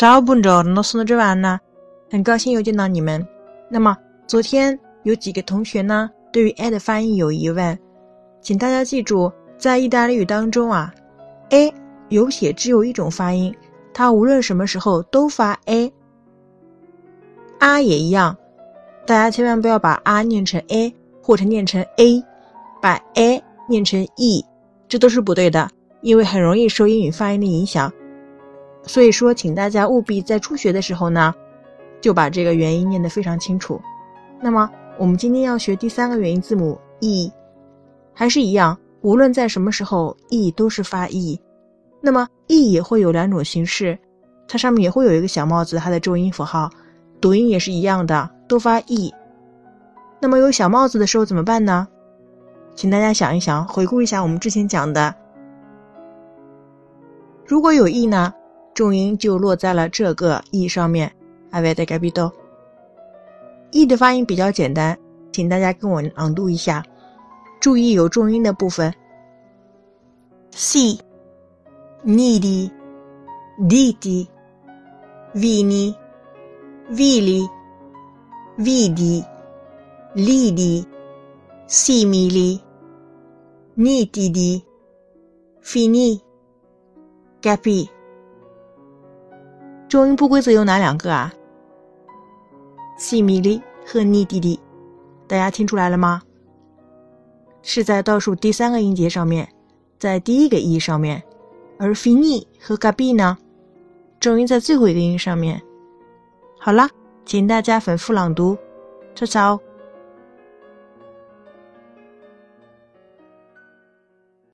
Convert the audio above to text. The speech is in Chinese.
Ciao buongiorno, sono Giovanna，很高兴又见到你们。那么昨天有几个同学呢，对于 a 的发音有疑问，请大家记住，在意大利语当中啊，a 有写只有一种发音，它无论什么时候都发 a。啊也一样，大家千万不要把啊念成 a 或者念成 a，把 a 念成 e，这都是不对的，因为很容易受英语发音的影响。所以说，请大家务必在初学的时候呢，就把这个元音念得非常清楚。那么，我们今天要学第三个元音字母 e，还是一样，无论在什么时候，e 都是发 e。那么，e 也会有两种形式，它上面也会有一个小帽子，它的重音符号，读音也是一样的，都发 e。那么有小帽子的时候怎么办呢？请大家想一想，回顾一下我们之前讲的，如果有 e 呢？重音就落在了这个 e 上面，avete capito？e 的发音比较简单，请大家跟我朗读一下，注意有重音的部分：si、nidi、diti、vini、vili、vidi、lidi、simili、nitidi、fini、capi。中音不规则有哪两个啊？西米里和尼弟弟，大家听出来了吗？是在倒数第三个音节上面，在第一个 e 上面，而 fini 和 gabi 呢，重音在最后一个音上面。好啦，请大家反复朗读，悄悄。